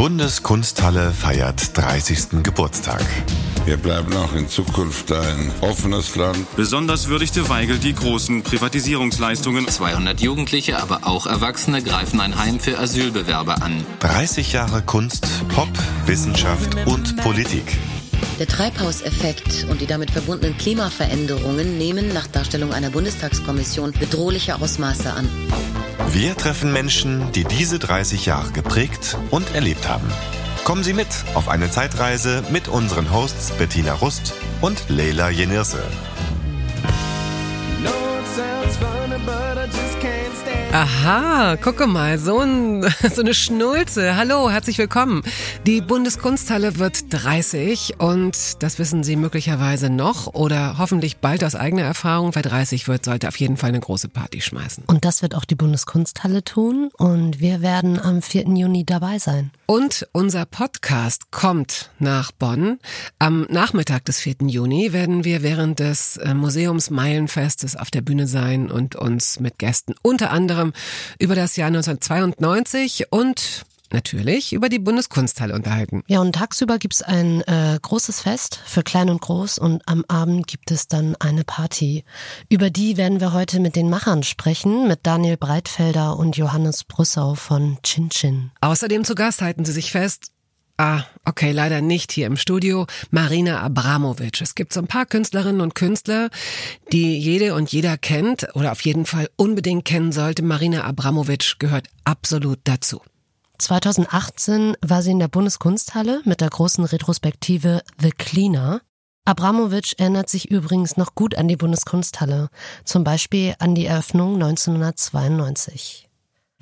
Bundeskunsthalle feiert 30. Geburtstag. Wir bleiben auch in Zukunft ein offenes Land. Besonders würdigte Weigel die großen Privatisierungsleistungen. 200 Jugendliche, aber auch Erwachsene greifen ein Heim für Asylbewerber an. 30 Jahre Kunst, Pop, Wissenschaft und Politik. Der Treibhauseffekt und die damit verbundenen Klimaveränderungen nehmen nach Darstellung einer Bundestagskommission bedrohliche Ausmaße an. Wir treffen Menschen, die diese 30 Jahre geprägt und erlebt haben. Kommen Sie mit auf eine Zeitreise mit unseren Hosts Bettina Rust und Leila Jenirse. Aha, gucke mal, so, ein, so eine Schnulze. Hallo, herzlich willkommen. Die Bundeskunsthalle wird 30 und das wissen Sie möglicherweise noch oder hoffentlich bald aus eigener Erfahrung. Wer 30 wird, sollte auf jeden Fall eine große Party schmeißen. Und das wird auch die Bundeskunsthalle tun und wir werden am 4. Juni dabei sein. Und unser Podcast kommt nach Bonn. Am Nachmittag des 4. Juni werden wir während des äh, Museums Meilenfestes auf der Bühne sein und uns mit Gästen unter anderem über das Jahr 1992 und natürlich über die Bundeskunsthalle unterhalten. Ja, und tagsüber gibt's ein äh, großes Fest für Klein und Groß und am Abend gibt es dann eine Party. Über die werden wir heute mit den Machern sprechen, mit Daniel Breitfelder und Johannes Brüssau von Chin Chin. Außerdem zu Gast halten Sie sich fest, Ah, okay, leider nicht hier im Studio. Marina Abramovic. Es gibt so ein paar Künstlerinnen und Künstler, die jede und jeder kennt oder auf jeden Fall unbedingt kennen sollte. Marina Abramovic gehört absolut dazu. 2018 war sie in der Bundeskunsthalle mit der großen Retrospektive The Cleaner. Abramovic erinnert sich übrigens noch gut an die Bundeskunsthalle, zum Beispiel an die Eröffnung 1992.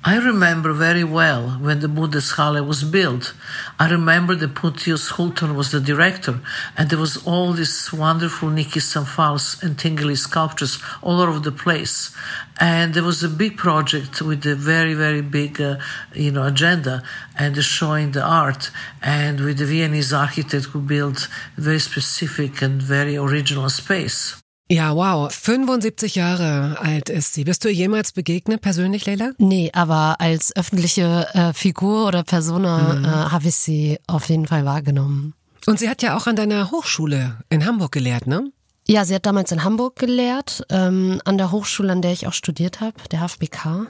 I remember very well when the Bundeshalle was built. I remember that Putius Hulton was the director, and there was all these wonderful Niki Sanfals and Tingly sculptures all over the place. And there was a big project with a very, very big, uh, you know, agenda and showing the art, and with the Viennese architect who built very specific and very original space. Ja, wow. 75 Jahre alt ist sie. Bist du jemals begegnet, persönlich, Leila? Nee, aber als öffentliche äh, Figur oder Persona mhm. äh, habe ich sie auf jeden Fall wahrgenommen. Und sie hat ja auch an deiner Hochschule in Hamburg gelehrt, ne? Ja, sie hat damals in Hamburg gelehrt, ähm, an der Hochschule, an der ich auch studiert habe, der HFBK.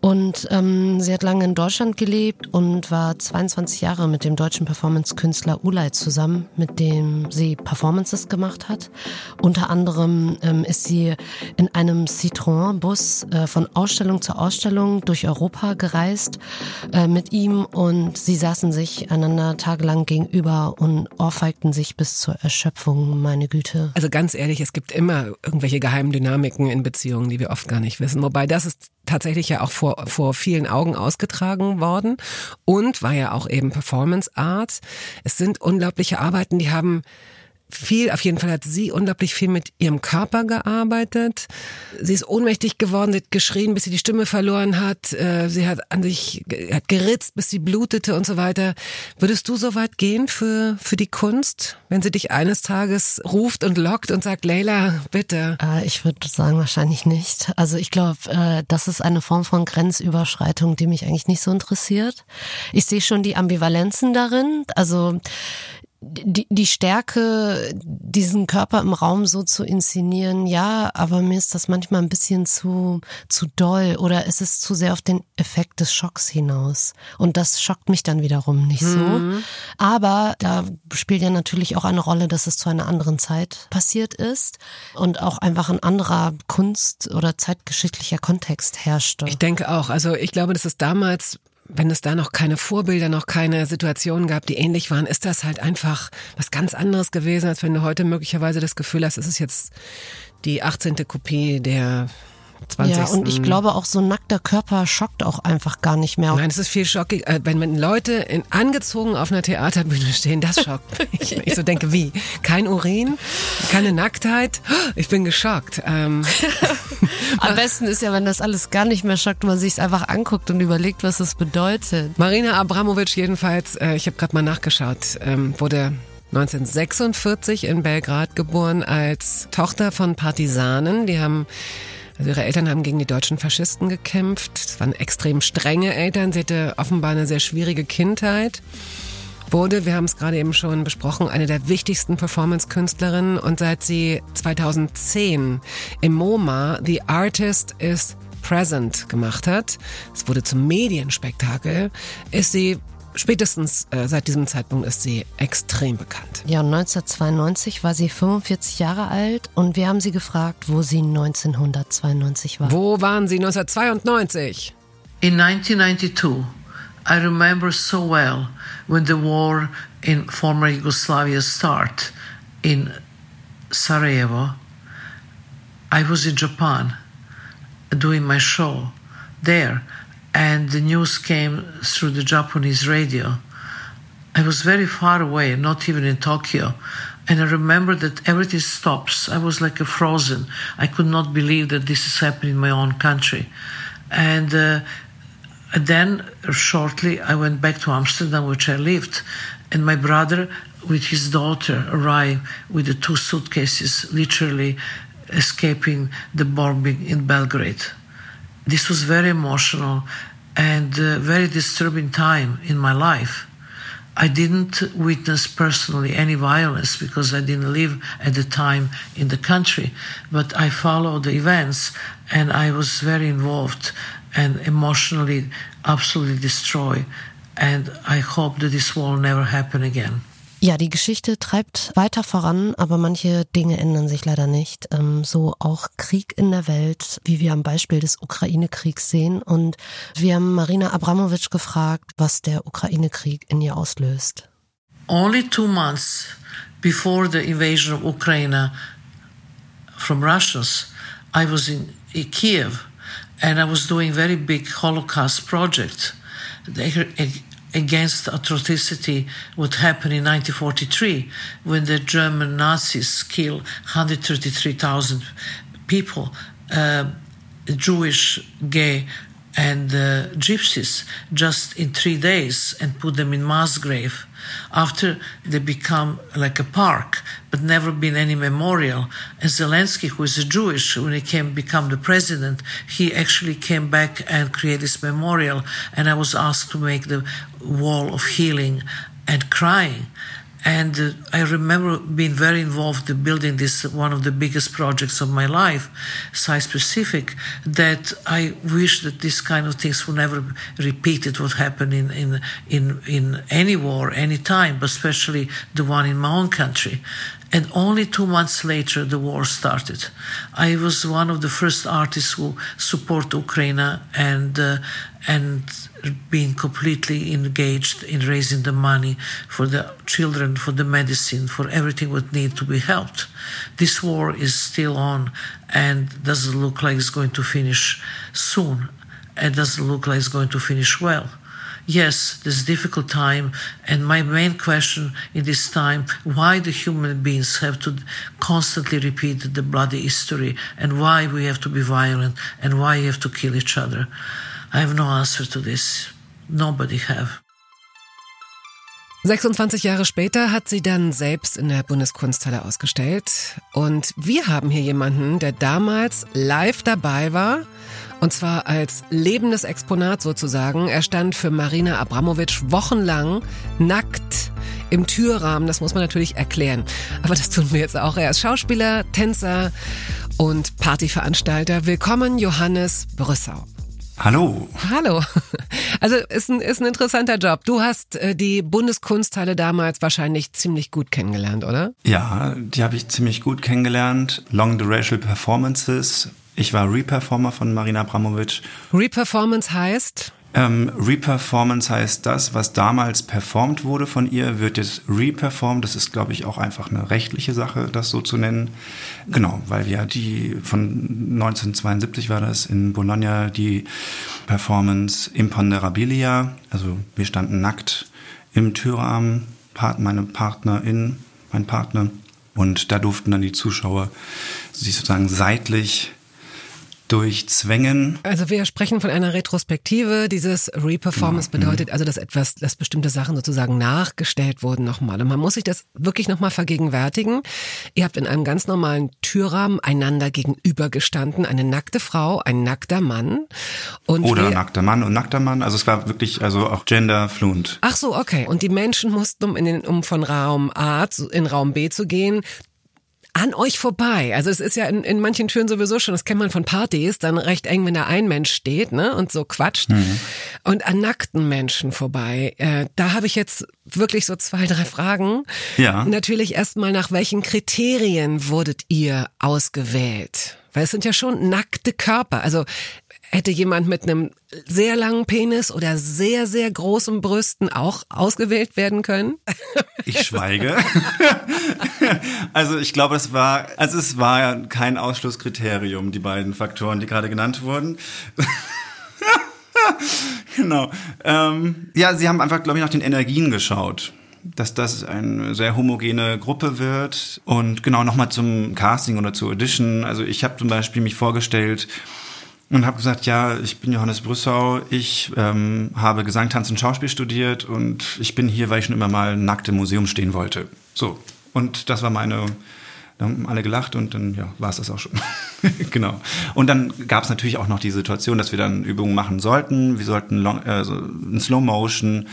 Und ähm, sie hat lange in Deutschland gelebt und war 22 Jahre mit dem deutschen Performance-Künstler Ulay zusammen, mit dem sie Performances gemacht hat. Unter anderem ähm, ist sie in einem Citroën-Bus äh, von Ausstellung zu Ausstellung durch Europa gereist äh, mit ihm und sie saßen sich einander tagelang gegenüber und ohrfeigten sich bis zur Erschöpfung, meine Güte. Also ganz ehrlich, es gibt immer irgendwelche geheimen Dynamiken in Beziehungen, die wir oft gar nicht wissen. Wobei das ist tatsächlich ja auch vor, vor vielen Augen ausgetragen worden und war ja auch eben Performance Art. Es sind unglaubliche Arbeiten, die haben viel, auf jeden Fall hat sie unglaublich viel mit ihrem Körper gearbeitet. Sie ist ohnmächtig geworden, sie hat geschrien, bis sie die Stimme verloren hat. Äh, sie hat an sich, hat geritzt, bis sie blutete und so weiter. Würdest du so weit gehen für, für die Kunst, wenn sie dich eines Tages ruft und lockt und sagt, Leila, bitte? Äh, ich würde sagen, wahrscheinlich nicht. Also ich glaube, äh, das ist eine Form von Grenzüberschreitung, die mich eigentlich nicht so interessiert. Ich sehe schon die Ambivalenzen darin. Also die, die Stärke, diesen Körper im Raum so zu inszenieren, ja, aber mir ist das manchmal ein bisschen zu, zu doll oder es ist zu sehr auf den Effekt des Schocks hinaus. Und das schockt mich dann wiederum nicht so. Mhm. Aber da spielt ja natürlich auch eine Rolle, dass es zu einer anderen Zeit passiert ist und auch einfach ein anderer Kunst- oder zeitgeschichtlicher Kontext herrschte. Ich denke auch. Also ich glaube, dass es damals wenn es da noch keine Vorbilder, noch keine Situationen gab, die ähnlich waren, ist das halt einfach was ganz anderes gewesen, als wenn du heute möglicherweise das Gefühl hast, es ist jetzt die 18. Kopie der 20. Ja, und ich glaube auch so ein nackter Körper schockt auch einfach gar nicht mehr. Nein, es ist viel schockig. Äh, wenn, wenn Leute in, angezogen auf einer Theaterbühne stehen, das schockt mich. Ich so denke, wie? Kein Urin? Keine Nacktheit? Ich bin geschockt. Ähm. Am besten ist ja, wenn das alles gar nicht mehr schockt, man sich es einfach anguckt und überlegt, was das bedeutet. Marina Abramovic jedenfalls, äh, ich habe gerade mal nachgeschaut, ähm, wurde 1946 in Belgrad geboren als Tochter von Partisanen. Die haben Also ihre Eltern haben gegen die deutschen Faschisten gekämpft. Es waren extrem strenge Eltern. Sie hatte offenbar eine sehr schwierige Kindheit. Wurde, wir haben es gerade eben schon besprochen, eine der wichtigsten Performance-Künstlerinnen und seit sie 2010 im MoMA The Artist is Present gemacht hat, es wurde zum Medienspektakel, ist sie Spätestens äh, seit diesem Zeitpunkt ist sie extrem bekannt. Ja, 1992 war sie 45 Jahre alt und wir haben sie gefragt, wo sie 1992 war. Wo waren Sie 1992? In 1992, I remember so well when the war in former Yugoslavia started in Sarajevo. I was in Japan doing my show there. And the news came through the Japanese radio. I was very far away, not even in Tokyo. And I remember that everything stops. I was like a frozen. I could not believe that this is happening in my own country. And uh, then, shortly, I went back to Amsterdam, which I lived. And my brother, with his daughter, arrived with the two suitcases, literally escaping the bombing in Belgrade this was very emotional and uh, very disturbing time in my life. I didn't witness personally any violence because I didn't live at the time in the country, but I followed the events and I was very involved and emotionally absolutely destroyed. And I hope that this will never happen again. Ja, die Geschichte treibt weiter voran, aber manche Dinge ändern sich leider nicht. Ähm, so auch Krieg in der Welt, wie wir am Beispiel des Ukraine-Kriegs sehen. Und wir haben Marina Abramovic gefragt, was der Ukraine-Krieg in ihr auslöst. Only two months before the invasion of Ukraine from Russians, I was in Kiev and I was doing very big Holocaust project against atrocity what happened in 1943 when the German Nazis killed 133,000 people, uh, Jewish, gay, and uh, gypsies just in three days and put them in mass grave after they become like a park but never been any memorial. And zelensky who is a jewish when he came become the president he actually came back and created this memorial. And i was asked to make the wall of healing and crying and uh, I remember being very involved in building this one of the biggest projects of my life, site specific. That I wish that this kind of things would never repeated what happened in in in in any war, any time, but especially the one in my own country. And only two months later, the war started. I was one of the first artists who support Ukraine and uh, and being completely engaged in raising the money for the children, for the medicine, for everything that need to be helped. This war is still on and doesn't look like it's going to finish soon. It doesn't look like it's going to finish well. Yes, this difficult time, and my main question in this time: why the human beings have to constantly repeat the bloody history, and why we have to be violent, and why we have to kill each other. I have no answer to this. Nobody have. 26 Jahre später hat sie dann selbst in der Bundeskunsthalle ausgestellt. Und wir haben hier jemanden, der damals live dabei war. Und zwar als lebendes Exponat sozusagen. Er stand für Marina Abramovic wochenlang nackt im Türrahmen. Das muss man natürlich erklären. Aber das tun wir jetzt auch. Er ist Schauspieler, Tänzer und Partyveranstalter. Willkommen, Johannes Brüssau. Hallo. Hallo. Also ist ein, ist ein interessanter Job. Du hast äh, die Bundeskunsthalle damals wahrscheinlich ziemlich gut kennengelernt, oder? Ja, die habe ich ziemlich gut kennengelernt. Long Duration Performances. Ich war Reperformer von Marina Abramovic. Reperformance heißt? Ähm, Reperformance heißt das, was damals performt wurde von ihr, wird jetzt reperformed. Das ist, glaube ich, auch einfach eine rechtliche Sache, das so zu nennen. Genau, weil wir die von 1972 war das in Bologna die Performance Imponderabilia. Also wir standen nackt im Türrahmen, meine Partnerin, mein Partner. Und da durften dann die Zuschauer sich sozusagen seitlich durchzwängen. Also wir sprechen von einer Retrospektive. Dieses Reperformance Genau. bedeutet also, dass etwas, dass bestimmte Sachen sozusagen nachgestellt wurden nochmal. Und man muss sich das wirklich nochmal vergegenwärtigen. Ihr habt in einem ganz normalen Türrahmen einander gegenübergestanden. Eine nackte Frau, ein nackter Mann. Und Oder nackter Mann und nackter Mann. Also es war wirklich also auch genderfluent. Ach so, okay. Und die Menschen mussten, um, in den, um von Raum A zu, in Raum B zu gehen, an euch vorbei. Also es ist ja in, in manchen Türen sowieso schon, das kennt man von Partys, dann recht eng, wenn da ein Mensch steht, ne, und so quatscht. Und an nackten Menschen vorbei. Äh, da habe ich jetzt wirklich so zwei, drei Fragen. Ja. Natürlich erstmal, nach welchen Kriterien wurdet ihr ausgewählt? Weil es sind ja schon nackte Körper. Also hätte jemand mit einem sehr langen Penis oder sehr, sehr großen Brüsten auch ausgewählt werden können? Ich schweige. also ich glaube, es war, also es war kein Ausschlusskriterium, die beiden Faktoren, die gerade genannt wurden. genau. Ähm, ja, sie haben einfach, glaube ich, nach den Energien geschaut. Dass das eine sehr homogene Gruppe wird. Und genau nochmal zum Casting oder zur Audition. Also ich habe zum Beispiel mich vorgestellt, und habe gesagt, ja, ich bin Johannes Brüssau, ich ähm, habe Gesang, Tanz und Schauspiel studiert und ich bin hier, weil ich schon immer mal nackt im Museum stehen wollte. So, und das war meine, da haben alle gelacht und dann ja, war es das auch schon. genau. Und dann gab es natürlich auch noch die Situation, dass wir dann Übungen machen sollten. Wir sollten long, äh, in Slow Motion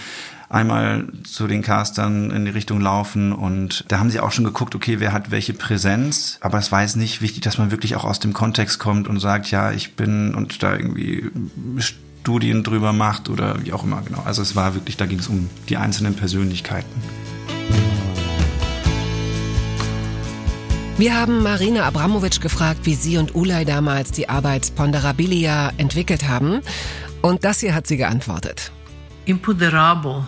einmal zu den Castern in die Richtung laufen und da haben sie auch schon geguckt, okay, wer hat welche Präsenz, aber es war jetzt nicht wichtig, dass man wirklich auch aus dem Kontext kommt und sagt, ja, ich bin und da irgendwie Studien drüber macht oder wie auch immer, genau. Also es war wirklich, da ging es um die einzelnen Persönlichkeiten. Wir haben Marina Abramovic gefragt, wie sie und Ulay damals die Arbeit Ponderabilia entwickelt haben. Und das hier hat sie geantwortet. Imponderable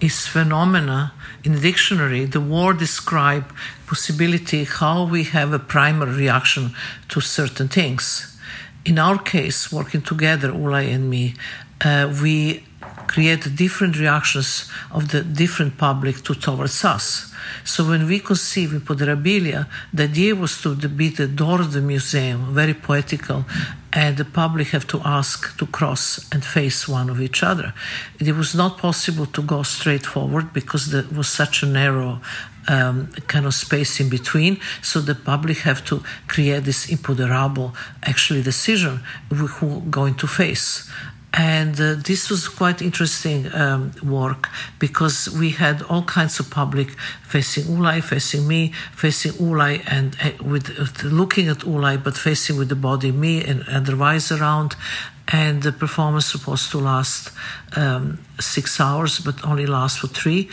is phenomena in the dictionary. The word describe possibility how we have a primary reaction to certain things. In our case, working together, Ulay and me, uh, we create different reactions of the different public to towards us. So when we conceive Imponderabilia, the idea was to be the door of the museum, very poetical, and the public have to ask to cross and face one of each other. It was not possible to go straight forward because there was such a narrow um, kind of space in between. So the public have to create this imponderable, actually, decision who going to face. And uh, this was quite interesting um, work because we had all kinds of public facing Ulay, facing me, facing Ulay, and uh, with uh, looking at Ulay, but facing with the body me and otherwise around. And the performance supposed to last um, six hours, but only last for three.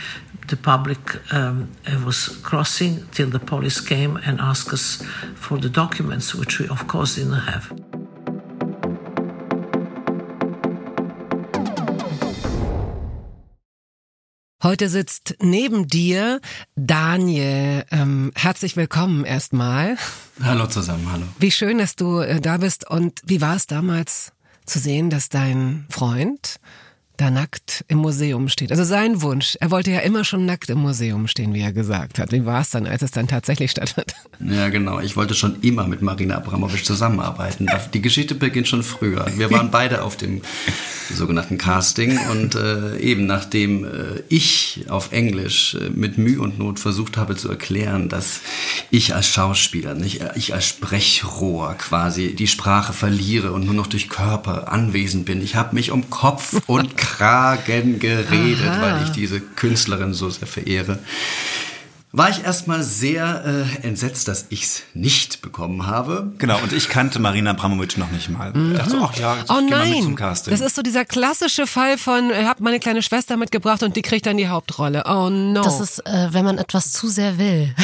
The public um, was crossing till the police came and asked us for the documents, which we of course didn't have. Heute sitzt neben dir Daniel. Ähm, herzlich willkommen erstmal. Hallo zusammen, hallo. Wie schön, dass du äh, da bist. Und wie war es damals zu sehen, dass dein Freund da nackt im Museum steht? Also sein Wunsch. Er wollte ja immer schon nackt im Museum stehen, wie er gesagt hat. Wie war es dann, als es dann tatsächlich stattfand? Ja, genau. Ich wollte schon immer mit Marina Abramovic zusammenarbeiten. Die Geschichte beginnt schon früher. Wir waren beide auf dem sogenannten Casting und äh, eben nachdem äh, ich auf Englisch äh, mit Mühe und Not versucht habe zu erklären, dass ich als Schauspieler, nicht ich als Sprechrohr quasi die Sprache verliere und nur noch durch Körper anwesend bin. Ich habe mich um Kopf und Kragen geredet, Aha. weil ich diese Künstlerin so sehr verehre. War ich erstmal sehr äh, entsetzt, dass ich's nicht bekommen habe. Genau, und ich kannte Marina Abramovic noch nicht mal. Ich dachte so, ach ja, jetzt Oh geh mal mit nein, zum Casting. das ist so dieser klassische Fall von, ich habe meine kleine Schwester mitgebracht und die kriegt dann die Hauptrolle. Oh no. Das ist, äh, wenn man etwas zu sehr will.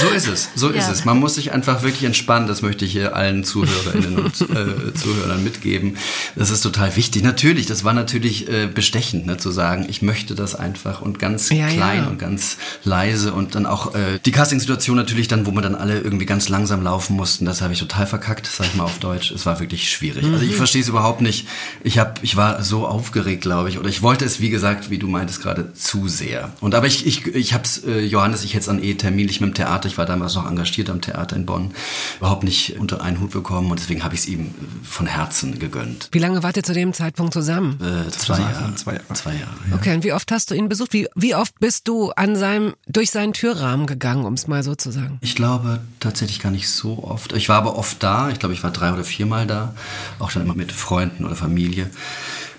So ist es, so ist Ja. es. Man muss sich einfach wirklich entspannen. Das möchte ich hier allen Zuhörerinnen und äh, Zuhörern mitgeben. Das ist total wichtig. Natürlich, das war natürlich äh, bestechend, ne, zu sagen, ich möchte das einfach und ganz Ja, klein ja. und ganz leise. Und dann auch äh, die Castingsituation natürlich dann, wo wir dann alle irgendwie ganz langsam laufen mussten, das habe ich total verkackt, sag ich mal auf Deutsch. Es war wirklich schwierig. Also ich Mhm. verstehe es überhaupt nicht. Ich hab, ich war so aufgeregt, glaube ich, oder ich wollte es, wie gesagt, wie du meintest gerade, zu sehr. Und aber ich, ich, ich hab's, äh, Johannes, ich hätte es an eh terminlich mit dem Theater, ich war damals noch engagiert am Theater in Bonn, überhaupt nicht unter einen Hut bekommen und deswegen habe ich es ihm äh, von Herzen gegönnt. Wie lange wart ihr zu dem Zeitpunkt zusammen? Äh, zwei Jahre. Zwei Jahre. Zwei Jahre. ja. Okay, und wie oft hast du ihn besucht? Wie, wie oft bist du an seinem, durch seinen Türrahmen gegangen, um es mal so zu sagen? Ich glaube tatsächlich gar nicht so oft. Ich war aber oft da. Ich glaube, ich war drei oder viermal da. Auch dann immer mit Freunden oder Familie.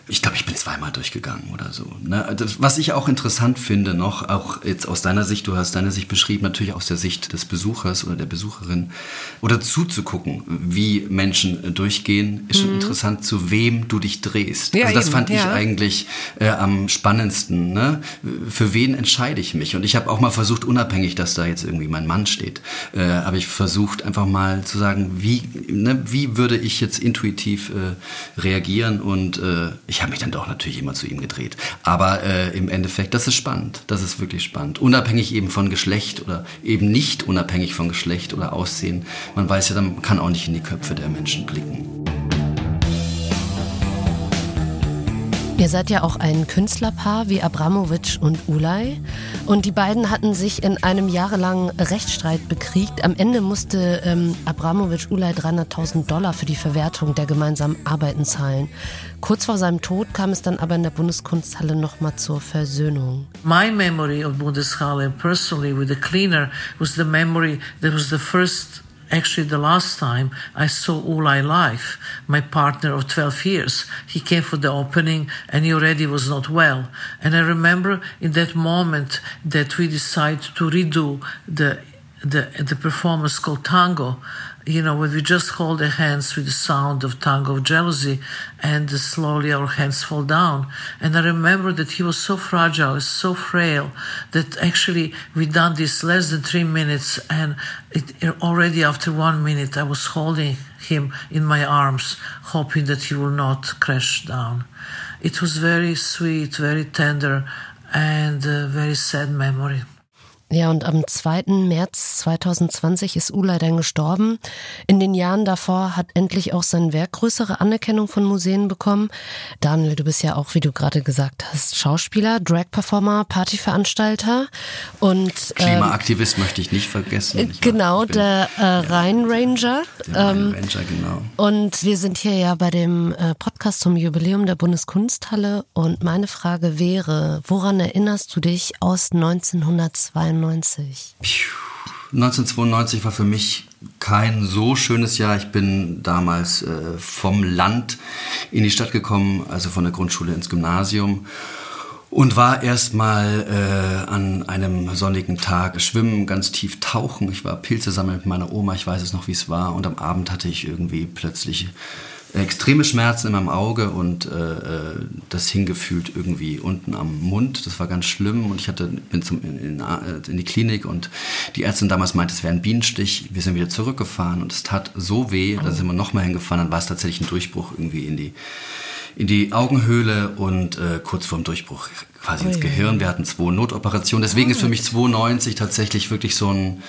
Ich glaube, ich bin zweimal durchgegangen oder so. Ne? Das, was ich auch interessant finde noch, auch jetzt aus deiner Sicht, du hast deine Sicht beschrieben, natürlich aus der Sicht des Besuchers oder der Besucherin, oder zuzugucken, wie Menschen äh, durchgehen, ist schon Mhm. interessant, zu wem du dich drehst. Ja, also das eben, fand ich ja. eigentlich äh, am spannendsten. Ne? Für wen entscheide ich mich? Und ich habe auch mal versucht, unabhängig, dass da jetzt irgendwie mein Mann steht, äh, habe ich versucht, einfach mal zu sagen, wie, ne, wie würde ich jetzt intuitiv äh, reagieren? Und äh, ich habe mich dann doch natürlich immer zu ihm gedreht. Aber äh, im Endeffekt, das ist spannend. Das ist wirklich spannend. Unabhängig eben von Geschlecht oder eben nicht unabhängig von Geschlecht oder Aussehen. Man weiß ja, man kann auch nicht in die Köpfe der Menschen blicken. Ihr seid ja auch ein Künstlerpaar wie Abramovic und Ulay. Und die beiden hatten sich in einem jahrelangen Rechtsstreit bekriegt. Am Ende musste ähm, Abramovic Ulay 300.000 Dollar für die Verwertung der gemeinsamen Arbeiten zahlen. Kurz vor seinem Tod kam es dann aber in der Bundeskunsthalle nochmal zur Versöhnung. My memory of Bundeshalle personally with the cleaner was the memory that was the first actually the last time I saw Ulay live, my partner of 12 years. He came for the opening and he already was not well. And I remember in that moment that we decided to redo the the the performance called tango you know when we just hold the hands with the sound of tongue of jealousy and slowly our hands fall down. And i remember that he was so fragile so frail that actually we done this less than three minutes and it, already after one minute i was holding him in my arms hoping that he will not crash down. It was very sweet very tender and a very sad memory Ja, und am 2. März 2020 ist Ulay dann gestorben. In den Jahren davor hat endlich auch sein Werk größere Anerkennung von Museen bekommen. Daniel, du bist ja auch, wie du gerade gesagt hast, Schauspieler, Drag-Performer, Partyveranstalter und ähm, Klimaaktivist möchte ich nicht vergessen. Ich genau, der äh, Rhein-Ranger. Der Ähm, Ranger, genau. und wir sind hier ja bei dem äh, Podcast zum Jubiläum der Bundeskunsthalle. Und meine Frage wäre, woran erinnerst du dich aus 1992? 1992 war für mich kein so schönes Jahr. Ich bin damals äh, vom Land in die Stadt gekommen, also von der Grundschule ins Gymnasium. Und war erstmal äh, an einem sonnigen Tag schwimmen, ganz tief tauchen. Ich war Pilze sammeln mit meiner Oma, ich weiß es noch, wie es war. Und am Abend hatte ich irgendwie plötzlich extreme Schmerzen in meinem Auge und äh, äh, das hing gefühlt irgendwie unten am Mund. Das war ganz schlimm und ich hatte, bin zum, in, in, äh, in die Klinik und die Ärztin damals meinte, es wäre ein Bienenstich. Wir sind wieder zurückgefahren und es tat so weh, da sind wir nochmal hingefahren. Dann war es tatsächlich ein Durchbruch irgendwie in die in die Augenhöhle und äh, kurz vorm Durchbruch quasi ins Ui. Gehirn. Wir hatten zwei Notoperationen. Deswegen ist für mich 92 tatsächlich wirklich so ein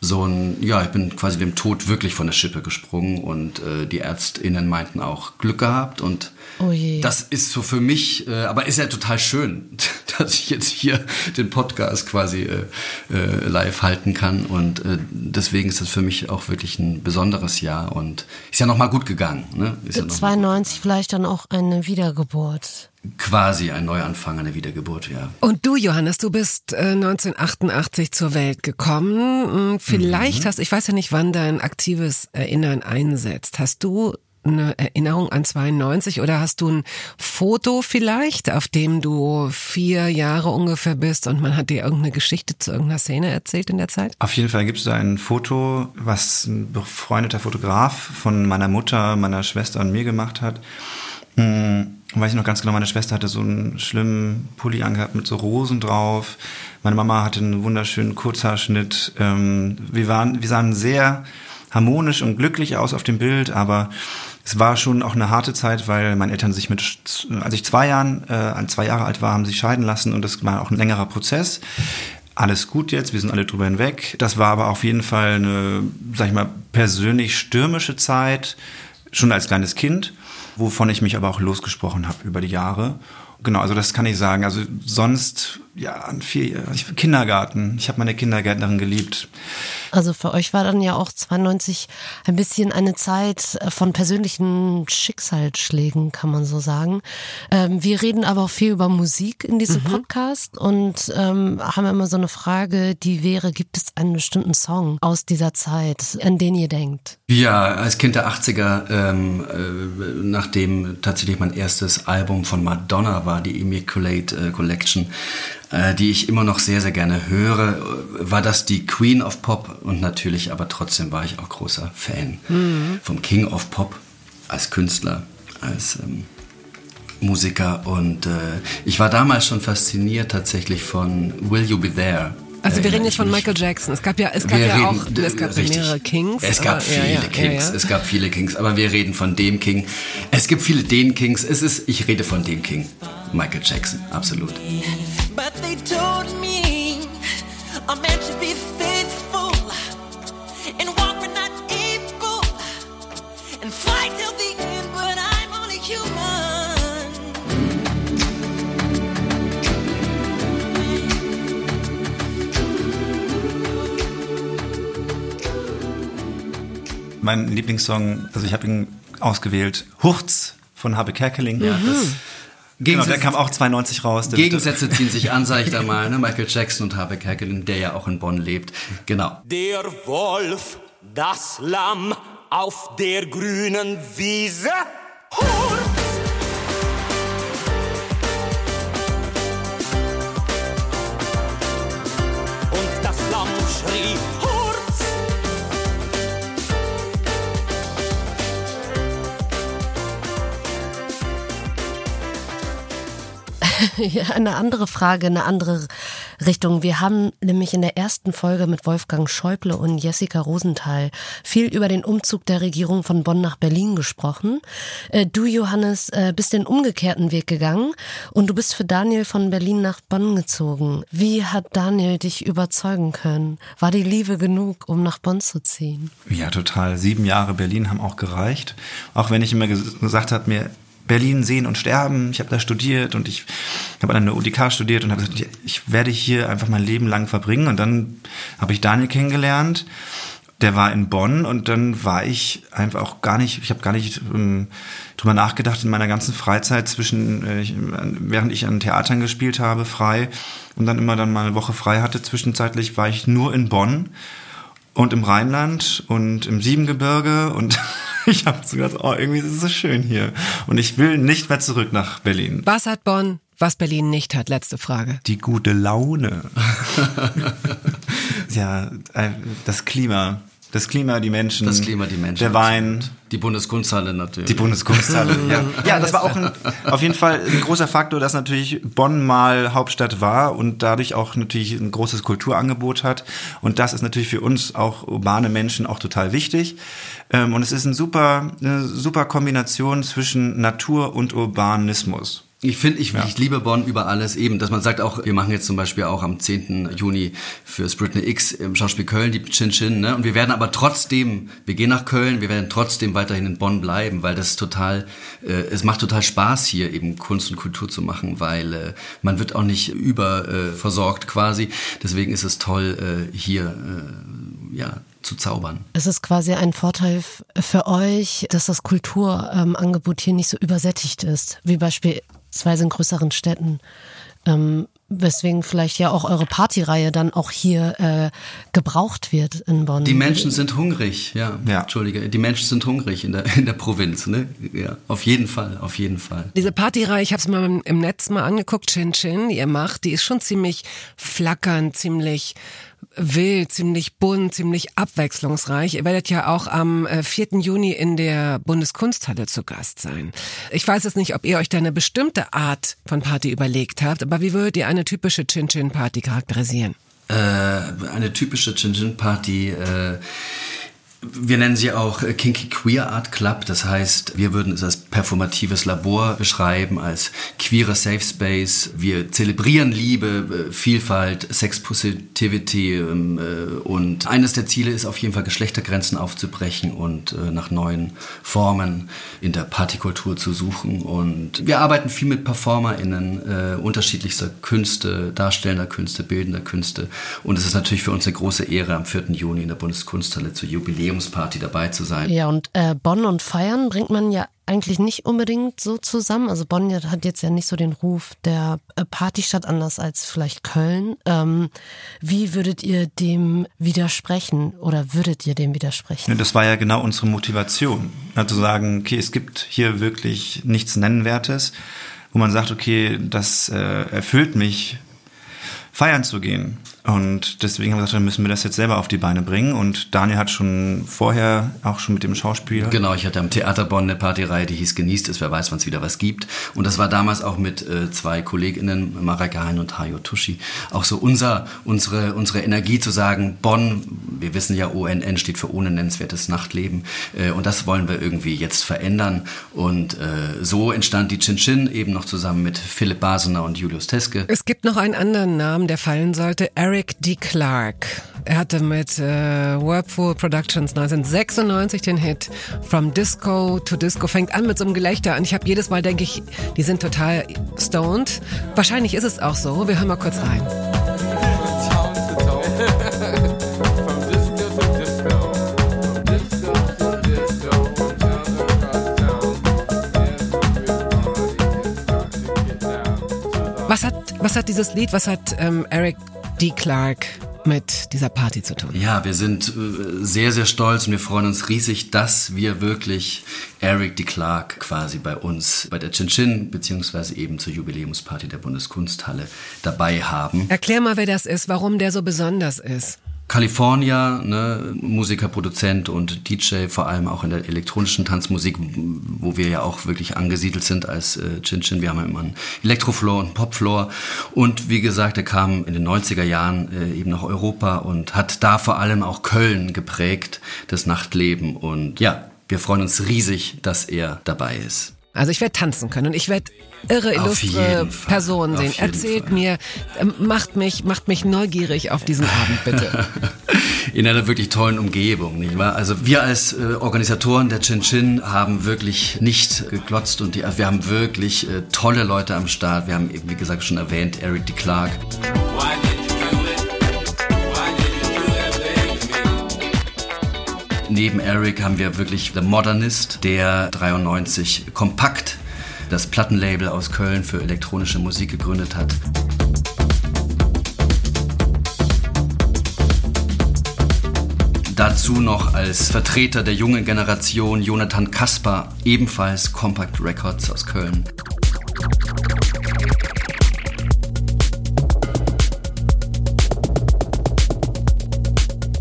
so ein, ja, ich bin quasi dem Tod wirklich von der Schippe gesprungen und äh, die ÄrztInnen meinten auch Glück gehabt und Oh je. das ist so für mich, äh, aber ist ja total schön, dass ich jetzt hier den Podcast quasi äh, äh, live halten kann und äh, deswegen ist das für mich auch wirklich ein besonderes Jahr und ist ja nochmal gut gegangen. Ne? Ist ja noch 92 vielleicht dann auch eine Wiedergeburt. quasi ein Neuanfang, eine Wiedergeburt, ja. Und du, Johannes, du bist äh, 1988 zur Welt gekommen. Hm, Vielleicht Mhm. hast, ich weiß ja nicht, wann dein aktives Erinnern einsetzt. Hast du eine Erinnerung an 92 oder hast du ein Foto vielleicht, auf dem du vier Jahre ungefähr bist und man hat dir irgendeine Geschichte zu irgendeiner Szene erzählt in der Zeit? Auf jeden Fall gibt es da ein Foto, was ein befreundeter Fotograf von meiner Mutter, meiner Schwester und mir gemacht hat. Hm, weiß ich noch ganz genau, meine Schwester hatte so einen schlimmen Pulli angehabt mit so Rosen drauf. Meine Mama hatte einen wunderschönen Kurzhaarschnitt. Ähm, wir, waren, wir sahen sehr harmonisch und glücklich aus auf dem Bild, aber es war schon auch eine harte Zeit, weil meine Eltern sich mit, als ich zwei Jahren, äh, zwei Jahre alt war, haben sich scheiden lassen und das war auch ein längerer Prozess. alles gut jetzt, wir sind alle drüber hinweg. Das war aber auf jeden Fall eine, sag ich mal, persönlich stürmische Zeit, schon als kleines Kind, wovon ich mich aber auch losgesprochen habe über die Jahre. Genau, also das kann ich sagen. Also sonst, ja, an vier, Kindergarten. Ich habe meine Kindergärtnerin geliebt. Also für euch war dann ja auch 92 ein bisschen eine Zeit von persönlichen Schicksalsschlägen, kann man so sagen. Ähm, wir reden aber auch viel über Musik in diesem mhm. Podcast und ähm, haben immer so eine Frage, die wäre, gibt es einen bestimmten Song aus dieser Zeit, an den ihr denkt? Ja, als Kind der 80er, ähm, äh, nachdem tatsächlich mein erstes Album von Madonna war, die Immaculate äh, Collection, äh, die ich immer noch sehr, sehr gerne höre, war das die Queen of Pop? Und natürlich aber trotzdem war ich auch großer Fan mhm. vom King of Pop als Künstler, als ähm, Musiker. Und äh, ich war damals schon fasziniert tatsächlich von Will You Be There also wir reden jetzt von Michael Jackson. Es gab ja, es gab ja reden, auch, es gab richtig. mehrere Kings. Es gab viele ja, ja, Kings. Ja, es gab viele Kings. Aber wir reden von dem King. Es gibt viele den Kings. Es ist, ich rede von dem King. Michael Jackson. Absolut. But they told me a man should be Mein Lieblingssong, also ich habe ihn ausgewählt, Hurz von Habe Kerkeling. Ja, das, genau, der kam auch 92 raus. Gegensätze ziehen sich an, sag ich da mal. Ne? Michael Jackson und Habe Kerkeling, der ja auch in Bonn lebt. Genau. Der Wolf, das Lamm auf der grünen Wiese. Hurz! eine andere Frage, eine andere Richtung. Wir haben nämlich in der ersten Folge mit Wolfgang Schäuble und Jessica Rosenthal viel über den Umzug der Regierung von Bonn nach Berlin gesprochen. Äh, du, Johannes, äh, bist den umgekehrten Weg gegangen und du bist für Daniel von Berlin nach Bonn gezogen. Wie hat Daniel dich überzeugen können? War die Liebe genug, um nach Bonn zu ziehen? Ja, total. Sieben Jahre Berlin haben auch gereicht. Auch wenn ich immer gesagt habe, mir Berlin sehen und sterben. Ich habe da studiert und ich habe an der UDK studiert und habe gesagt, ich werde hier einfach mein Leben lang verbringen. Und dann habe ich Daniel kennengelernt. Der war in Bonn und dann war ich einfach auch gar nicht, ich habe gar nicht ähm, drüber nachgedacht in meiner ganzen Freizeit zwischen, äh, während ich an Theatern gespielt habe, frei und dann immer dann mal eine Woche frei hatte. Zwischenzeitlich war ich nur in Bonn und im Rheinland und im Siebengebirge und ich habe so gedacht, oh, irgendwie ist es so schön hier. Und ich will nicht mehr zurück nach Berlin. Was hat Bonn, was Berlin nicht hat? Letzte Frage. Die gute Laune. ja, äh, das Klima. Das Klima, die Menschen. Das Klima, die Menschen. Der Wein. Die Bundeskunsthalle natürlich. Die Bundeskunsthalle, ja. Ja, das war auch ein, auf jeden Fall ein großer Faktor, dass natürlich Bonn mal Hauptstadt war und dadurch auch natürlich ein großes Kulturangebot hat. Und das ist natürlich für uns auch urbane Menschen auch total wichtig. Ähm, und es ist ein super, eine super Kombination zwischen Natur und Urbanismus. Ich finde, ich, ja. ich liebe Bonn über alles eben, dass man sagt auch, wir machen jetzt zum Beispiel auch am 10. Juni für Spritney X im Schauspiel Köln die Chin Chin, ne? Und wir werden aber trotzdem, wir gehen nach Köln, wir werden trotzdem weiterhin in Bonn bleiben, weil das total, äh, es macht total Spaß hier eben Kunst und Kultur zu machen, weil äh, man wird auch nicht überversorgt äh, quasi. Deswegen ist es toll, äh, hier äh, ja zu zaubern. Es ist quasi ein Vorteil für euch, dass das Kulturangebot hier nicht so übersättigt ist, wie beispielsweise in größeren Städten. Ähm, weswegen vielleicht ja auch eure Partyreihe dann auch hier äh, gebraucht wird in Bonn. Die Menschen sind hungrig, ja. ja. Entschuldige, die Menschen sind hungrig in der in der Provinz, ne? Ja, auf jeden Fall, auf jeden Fall. Diese Partyreihe, ich habe es mal im Netz mal angeguckt, Chin Chin, die ihr macht, die ist schon ziemlich flackernd, ziemlich wild, ziemlich bunt, ziemlich abwechslungsreich. Ihr werdet ja auch am 4. Äh, Juni in der Bundeskunsthalle zu Gast sein. Ich weiß jetzt nicht, ob ihr euch da eine bestimmte Art von Party überlegt habt, aber wie würdet ihr eine typische Chin-Chin-Party charakterisieren? Äh, eine typische Chin-Chin-Party, äh Wir nennen sie auch äh, Kinky Queer Art Club. Das heißt, wir würden es als performatives Labor beschreiben, als queerer Safe Space. Wir zelebrieren Liebe, äh, Vielfalt, Sex Positivity ähm, äh, und eines der Ziele ist auf jeden Fall Geschlechtergrenzen aufzubrechen und nach neuen Formen in der Partykultur zu suchen. Und wir arbeiten viel mit PerformerInnen unterschiedlichster Künste, darstellender Künste, bildender Künste. Und es ist natürlich für uns eine große Ehre, am 4. Juni in der Bundeskunsthalle zu Jubiläum Jubiläumsparty dabei zu sein. Ja, und äh, Bonn und Feiern bringt man ja eigentlich nicht unbedingt so zusammen. Also Bonn hat jetzt ja nicht so den Ruf der äh, Partystadt anders als vielleicht Köln. Ähm, wie würdet ihr dem widersprechen oder würdet ihr dem widersprechen? Das war ja genau unsere Motivation. Also zu sagen, okay, es gibt hier wirklich nichts Nennenwertes, wo man sagt, okay, das äh, erfüllt mich, feiern zu gehen. Und deswegen haben wir gesagt, dann müssen wir das jetzt selber auf die Beine bringen. Und Daniel hat schon vorher auch schon mit dem Schauspieler. Genau, ich hatte am Theater Bonn eine Partyreihe, die hieß Genießt es, wer weiß, wann es wieder was gibt. Und das war damals auch mit äh, zwei KollegInnen, Mareike Hein und Hayo Tushi, auch so unser, unsere, unsere Energie zu sagen, Bonn, wir wissen ja, ONN steht für ohne nennenswertes Nachtleben. Äh, und das wollen wir irgendwie jetzt verändern. Und äh, so entstand die Chin Chin eben noch zusammen mit Philipp Basener und Julius Teske. Es gibt noch einen anderen Namen, der fallen sollte. Eric D. Clark. Er hatte mit äh, Whirlpool Productions 1996 den Hit From Disco to Disco. Fängt an mit so einem Gelächter an. Ich habe jedes Mal denke ich, die sind total stoned. Wahrscheinlich ist es auch so. Wir hören mal kurz rein. Was hat, was hat dieses Lied, was hat ähm, Eric D. Clark mit dieser Party zu tun? Ja, wir sind äh, sehr, sehr stolz und wir freuen uns riesig, dass wir wirklich Eric D. Clark quasi bei uns bei der Chin Chin beziehungsweise eben zur Jubiläumsparty der Bundeskunsthalle dabei haben. Erklär mal, wer das ist, warum der so besonders ist. California, ne, Musiker, Produzent und DJ, vor allem auch in der elektronischen Tanzmusik, wo wir ja auch wirklich angesiedelt sind als äh, Chin Chin. Wir haben ja immer einen Elektrofloor und Popfloor. Und wie gesagt, er kam in den 90er Jahren äh, eben nach Europa und hat da vor allem auch Köln geprägt, das Nachtleben. Und ja, wir freuen uns riesig, dass er dabei ist. Also ich werde tanzen können und ich werde irre illustre Personen sehen. Erzählt Fall. mir, ähm, macht mich, macht mich neugierig auf diesen Abend, bitte. In einer wirklich tollen Umgebung, nicht wahr? Also wir als äh, Organisatoren der Chin Chin haben wirklich nicht geglotzt und die, wir haben wirklich äh, tolle Leute am Start. Wir haben, wie gesagt, schon erwähnt, Eric D. Clark. Neben Eric haben wir wirklich The Modernist, der 93 kompakt das Plattenlabel aus Köln für elektronische Musik gegründet hat. Dazu noch als Vertreter der jungen Generation Jonathan Kasper, ebenfalls Compact Records aus Köln.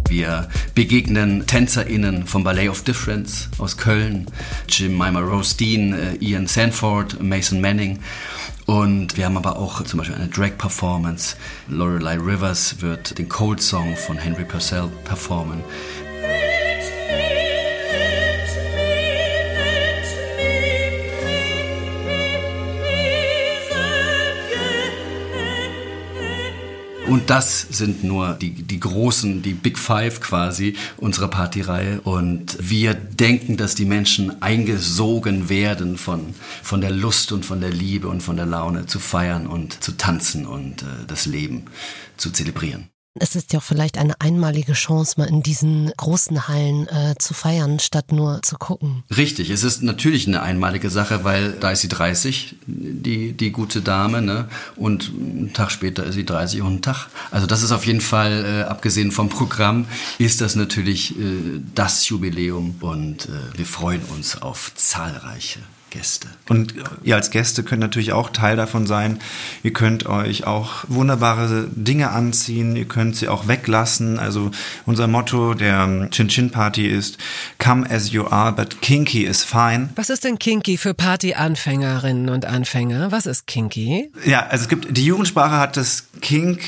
Wir begegnen TänzerInnen vom Ballet of Difference aus Köln, Jemima Rose Dean, äh, Ian Sanford, Mason Manning. Und wir haben aber auch zum Beispiel eine Drag-Performance. Lorelei Rivers wird den Cold Song von Henry Purcell performen. Und das sind nur die, die großen, die Big Five quasi unserer Partyreihe. Und wir denken, dass die Menschen eingesogen werden von, von der Lust und von der Liebe und von der Laune zu feiern und zu tanzen und äh, das Leben zu zelebrieren. Es ist ja auch vielleicht eine einmalige Chance, mal in diesen großen Hallen äh, zu feiern, statt nur zu gucken. Richtig, es ist natürlich eine einmalige Sache, weil da ist sie 30, die, die gute Dame, ne? und einen Tag später ist sie 30 und ein Tag. Also das ist auf jeden Fall, äh, abgesehen vom Programm, ist das natürlich äh, das Jubiläum und äh, wir freuen uns auf zahlreiche Gäste. Und ihr als Gäste könnt natürlich auch Teil davon sein. Ihr könnt euch auch wunderbare Dinge anziehen, ihr könnt sie auch weglassen. Also unser Motto der Chin Chin Party ist Come as you are, but kinky is fine. Was ist denn kinky für Party-Anfängerinnen und Anfänger? Was ist kinky? Ja, also es gibt, die Jugendsprache hat das Kink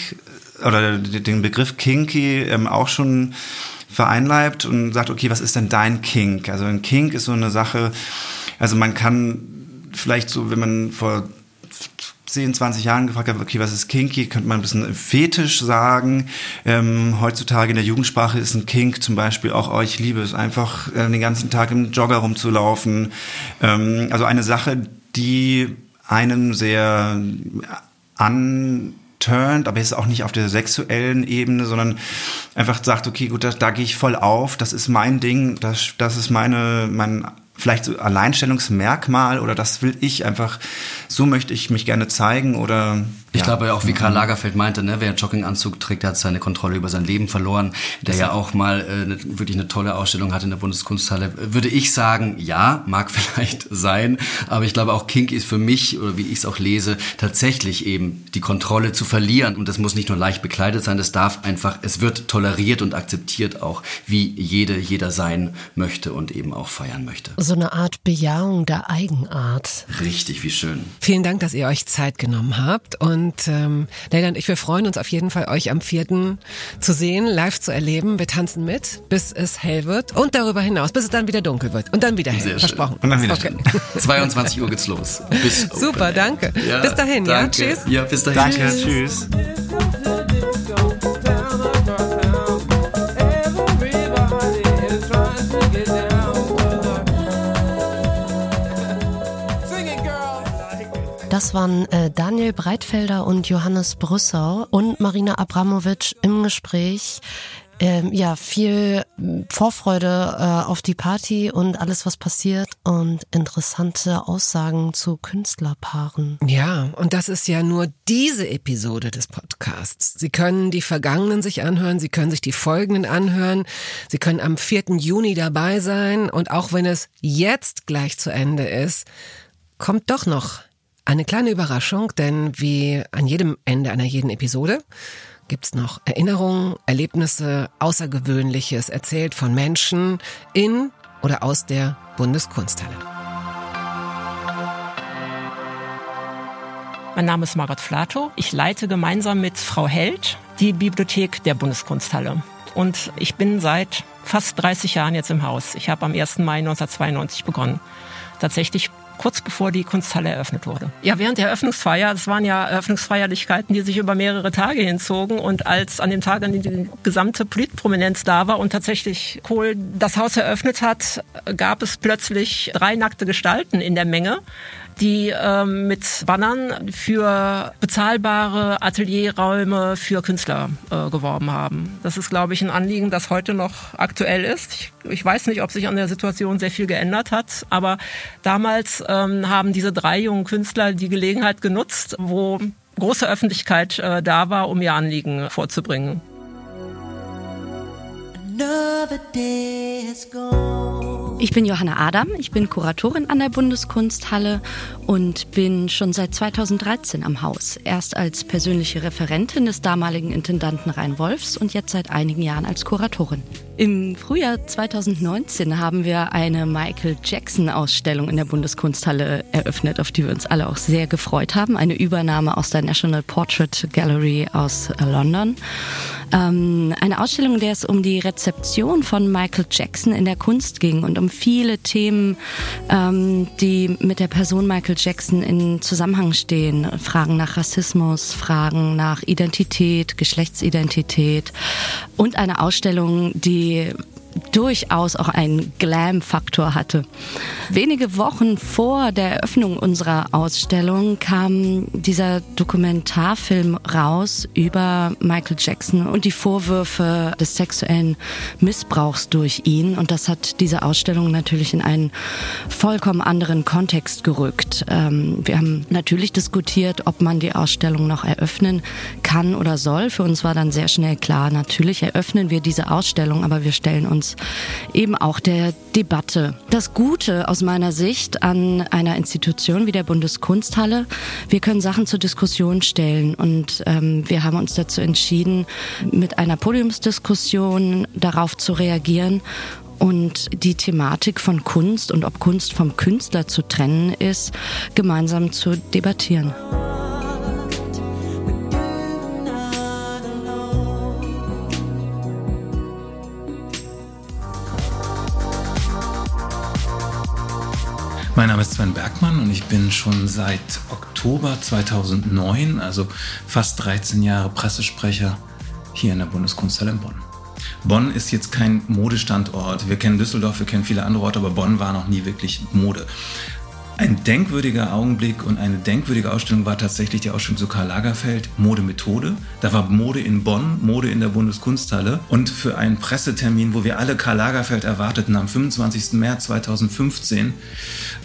oder den Begriff kinky ähm, auch schon vereinleibt und sagt, okay, was ist denn dein Kink? Also ein Kink ist so eine Sache, also man kann vielleicht so, wenn man vor 10, 20 Jahren gefragt habe, okay, was ist kinky, könnte man ein bisschen fetisch sagen. Ähm, heutzutage in der Jugendsprache ist ein Kink zum Beispiel auch, oh, ich liebe es einfach, äh, den ganzen Tag im Jogger rumzulaufen. Ähm, also eine Sache, die einem sehr an turnt, aber ist auch nicht auf der sexuellen Ebene, sondern einfach sagt, okay, gut, da, da gehe ich voll auf, das ist mein Ding, das, das ist meine, mein vielleicht so Alleinstellungsmerkmal oder das will ich einfach, so möchte ich mich gerne zeigen oder ich ja. glaube auch, wie Karl Lagerfeld meinte, ne, wer einen Jogginganzug trägt, der hat seine Kontrolle über sein Leben verloren. Der ja auch mal äh, ne, wirklich eine tolle Ausstellung hatte in der Bundeskunsthalle. Würde ich sagen, ja, mag vielleicht sein, aber ich glaube auch Kink ist für mich, oder wie ich es auch lese, tatsächlich eben die Kontrolle zu verlieren. Und das muss nicht nur leicht bekleidet sein, das darf einfach, es wird toleriert und akzeptiert auch, wie jede, jeder sein möchte und eben auch feiern möchte. So eine Art Bejahung der Eigenart. Richtig, wie schön. Vielen Dank, dass ihr euch Zeit genommen habt und und ähm, Leila und ich, wir freuen uns auf jeden Fall, euch am 4. zu sehen, live zu erleben. Wir tanzen mit, bis es hell wird und darüber hinaus, bis es dann wieder dunkel wird und dann wieder hell. Sehr Versprochen. Schön. Und dann wieder okay. 22 Uhr geht's los. Bis Super, danke. Ja, bis dahin, danke. ja. Tschüss. Ja, bis dahin. Danke, tschüss. tschüss. Das waren äh, Daniel Breitfelder und Johannes Brüssau und Marina Abramowitsch im Gespräch. Ähm, ja, viel Vorfreude äh, auf die Party und alles, was passiert und interessante Aussagen zu Künstlerpaaren. Ja, und das ist ja nur diese Episode des Podcasts. Sie können die vergangenen sich anhören, Sie können sich die folgenden anhören, Sie können am 4. Juni dabei sein und auch wenn es jetzt gleich zu Ende ist, kommt doch noch eine kleine Überraschung, denn wie an jedem Ende einer jeden Episode gibt's noch Erinnerungen, Erlebnisse, Außergewöhnliches erzählt von Menschen in oder aus der Bundeskunsthalle. Mein Name ist Margot Flato. Ich leite gemeinsam mit Frau Held die Bibliothek der Bundeskunsthalle. Und ich bin seit fast 30 Jahren jetzt im Haus. Ich habe am 1. Mai 1992 begonnen. Tatsächlich kurz bevor die Kunsthalle eröffnet wurde. Ja, während der Eröffnungsfeier, das waren ja Eröffnungsfeierlichkeiten, die sich über mehrere Tage hinzogen und als an dem Tag, an dem die gesamte Politprominenz da war und tatsächlich Kohl das Haus eröffnet hat, gab es plötzlich drei nackte Gestalten in der Menge die ähm, mit Bannern für bezahlbare Atelierräume für Künstler äh, geworben haben. Das ist, glaube ich, ein Anliegen, das heute noch aktuell ist. Ich, ich, weiß nicht, ob sich an der Situation sehr viel geändert hat, aber damals ähm, haben diese drei jungen Künstler die Gelegenheit genutzt, wo große Öffentlichkeit äh, da war, um ihr Anliegen vorzubringen. Another day has gone. Ich bin Johanna Adam, ich bin Kuratorin an der Bundeskunsthalle und bin schon seit 2013 am Haus. Erst als persönliche Referentin des damaligen Intendanten Rhein Wolfs und jetzt seit einigen Jahren als Kuratorin. Im Frühjahr 2019 haben wir eine Michael Jackson Ausstellung in der Bundeskunsthalle eröffnet, auf die wir uns alle auch sehr gefreut haben. Eine Übernahme aus der National Portrait Gallery aus London. Ähm, eine Ausstellung, in der es um die Rezeption von Michael Jackson in der Kunst ging und um viele Themen, ähm, die mit der Person Michael Jackson in Zusammenhang stehen. Fragen nach Rassismus, Fragen nach Identität, Geschlechtsidentität und eine Ausstellung, die durchaus auch einen Glam-Faktor hatte. Wenige Wochen vor der Eröffnung unserer Ausstellung kam dieser Dokumentarfilm raus über Michael Jackson und die Vorwürfe des sexuellen Missbrauchs durch ihn. Und das hat diese Ausstellung natürlich in einen vollkommen anderen Kontext gerückt. Ähm, wir haben natürlich diskutiert, ob man die Ausstellung noch eröffnen kann oder soll. Für uns war dann sehr schnell klar, natürlich eröffnen wir diese Ausstellung, aber wir stellen uns uns eben auch der Debatte. Das Gute aus meiner Sicht an einer Institution wie der Bundeskunsthalle, wir können Sachen zur Diskussion stellen und ähm, wir haben uns dazu entschieden, mit einer Podiumsdiskussion darauf zu reagieren und die Thematik von Kunst und ob Kunst vom Künstler zu trennen ist, gemeinsam zu debattieren. Mein Name ist Sven Bergmann und ich bin schon seit Oktober 2009, also fast 13 Jahre Pressesprecher hier in der Bundeskunsthalle in Bonn. Bonn ist jetzt kein Modestandort. Wir kennen Düsseldorf, wir kennen viele andere Orte, aber Bonn war noch nie wirklich Mode. Ein denkwürdiger Augenblick und eine denkwürdige Ausstellung war tatsächlich die Ausstellung zu Karl Lagerfeld, Modemethode. Da war Mode in Bonn, Mode in der Bundeskunsthalle. Und für einen Pressetermin, wo wir alle Karl Lagerfeld erwarteten, am 25. März 2015,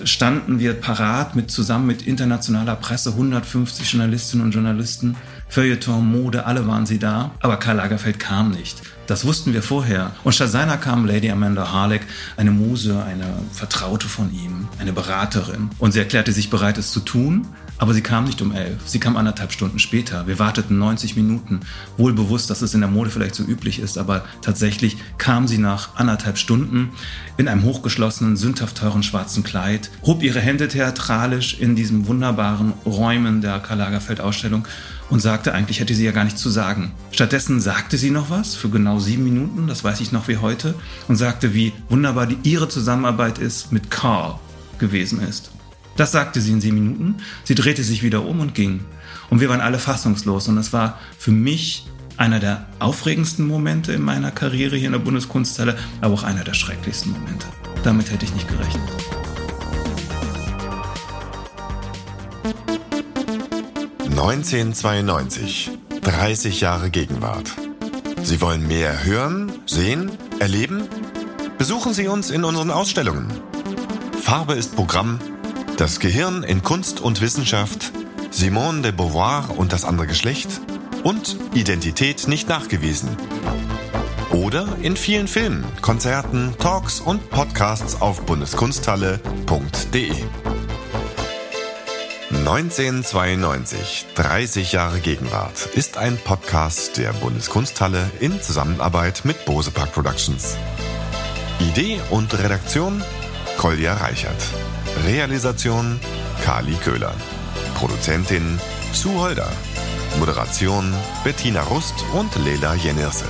standen wir parat mit, zusammen mit internationaler Presse, 150 Journalistinnen und Journalisten, Feuilleton, Mode, alle waren sie da. Aber Karl Lagerfeld kam nicht. Das wussten wir vorher. Und statt seiner kam Lady Amanda Harleck, eine Muse, eine Vertraute von ihm, eine Beraterin. Und sie erklärte sich bereit, es zu tun, aber sie kam nicht um elf. Sie kam anderthalb Stunden später. Wir warteten 90 Minuten. Wohl bewusst, dass es in der Mode vielleicht so üblich ist, aber tatsächlich kam sie nach anderthalb Stunden in einem hochgeschlossenen, sündhaft teuren schwarzen Kleid, hob ihre Hände theatralisch in diesen wunderbaren Räumen der Karl Lagerfeld-Ausstellung und sagte, eigentlich hätte sie ja gar nichts zu sagen. Stattdessen sagte sie noch was für genau sieben Minuten, das weiß ich noch wie heute, und sagte, wie wunderbar die ihre Zusammenarbeit ist mit Carl gewesen ist. Das sagte sie in sieben Minuten. Sie drehte sich wieder um und ging. Und wir waren alle fassungslos. Und es war für mich einer der aufregendsten Momente in meiner Karriere hier in der Bundeskunsthalle, aber auch einer der schrecklichsten Momente. Damit hätte ich nicht gerechnet. 1992. 30 Jahre Gegenwart. Sie wollen mehr hören, sehen, erleben? Besuchen Sie uns in unseren Ausstellungen. Farbe ist Programm. Das Gehirn in Kunst und Wissenschaft. Simone de Beauvoir und das andere Geschlecht. Und Identität nicht nachgewiesen. Oder in vielen Filmen, Konzerten, Talks und Podcasts auf bundeskunsthalle.de. 1992, 30 Jahre Gegenwart, ist ein Podcast der Bundeskunsthalle in Zusammenarbeit mit Bose Park Productions. Idee und Redaktion Kolja Reichert. Realisation Kali Köhler. Produzentin Sue Holder. Moderation Bettina Rust und Lela Jenirse.